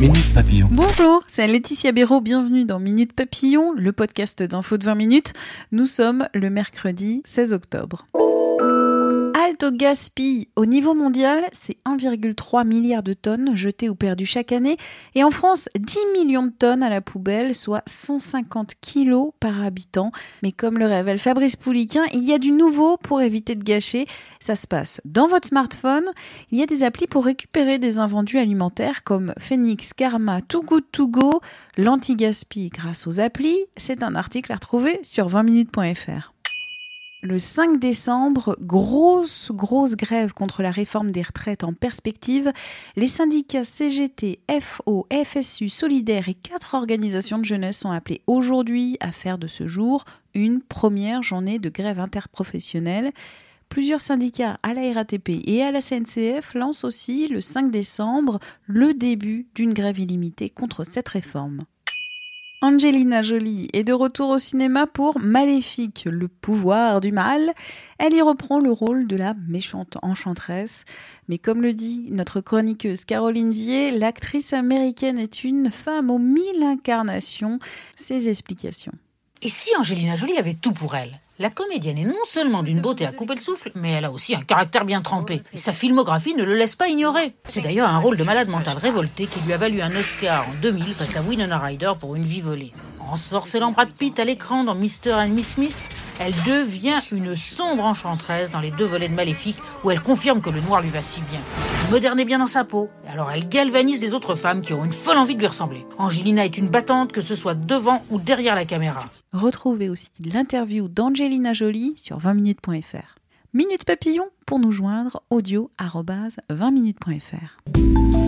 Minute Papillon. Bonjour, c'est Laetitia Béraud, bienvenue dans Minute Papillon, le podcast d'info de 20 minutes. Nous sommes le mercredi 16 octobre. Au gaspille. Au niveau mondial, c'est 1,3 milliard de tonnes jetées ou perdues chaque année. Et en France, 10 millions de tonnes à la poubelle, soit 150 kilos par habitant. Mais comme le révèle Fabrice Pouliquin, il y a du nouveau pour éviter de gâcher. Ça se passe dans votre smartphone. Il y a des applis pour récupérer des invendus alimentaires comme Phoenix, Karma, Too Good To Go, l'anti-gaspi grâce aux applis. C'est un article à retrouver sur 20minutes.fr. Le 5 décembre, grosse, grosse grève contre la réforme des retraites en perspective. Les syndicats CGT, FO, FSU, Solidaire et quatre organisations de jeunesse sont appelés aujourd'hui à faire de ce jour une première journée de grève interprofessionnelle. Plusieurs syndicats à la RATP et à la CNCF lancent aussi le 5 décembre le début d'une grève illimitée contre cette réforme. Angelina Jolie est de retour au cinéma pour Maléfique, le pouvoir du mal. Elle y reprend le rôle de la méchante enchanteresse. Mais comme le dit notre chroniqueuse Caroline Vier, l'actrice américaine est une femme aux mille incarnations. Ses explications. Et si Angelina Jolie avait tout pour elle? La comédienne est non seulement d'une beauté à couper le souffle, mais elle a aussi un caractère bien trempé. Et sa filmographie ne le laisse pas ignorer. C'est d'ailleurs un rôle de malade mental révolté qui lui a valu un Oscar en 2000 face à Winona Ryder pour une vie volée. En sorcellant Brad Pitt à l'écran dans Mr. and Miss Smith, elle devient une sombre enchanteresse dans les deux volets de Maléfique où elle confirme que le noir lui va si bien. Le moderne est bien dans sa peau, alors elle galvanise les autres femmes qui ont une folle envie de lui ressembler. Angelina est une battante que ce soit devant ou derrière la caméra. Retrouvez aussi l'interview d'Angelina Jolie sur 20minutes.fr. Minute Papillon pour nous joindre audio 20minutes.fr.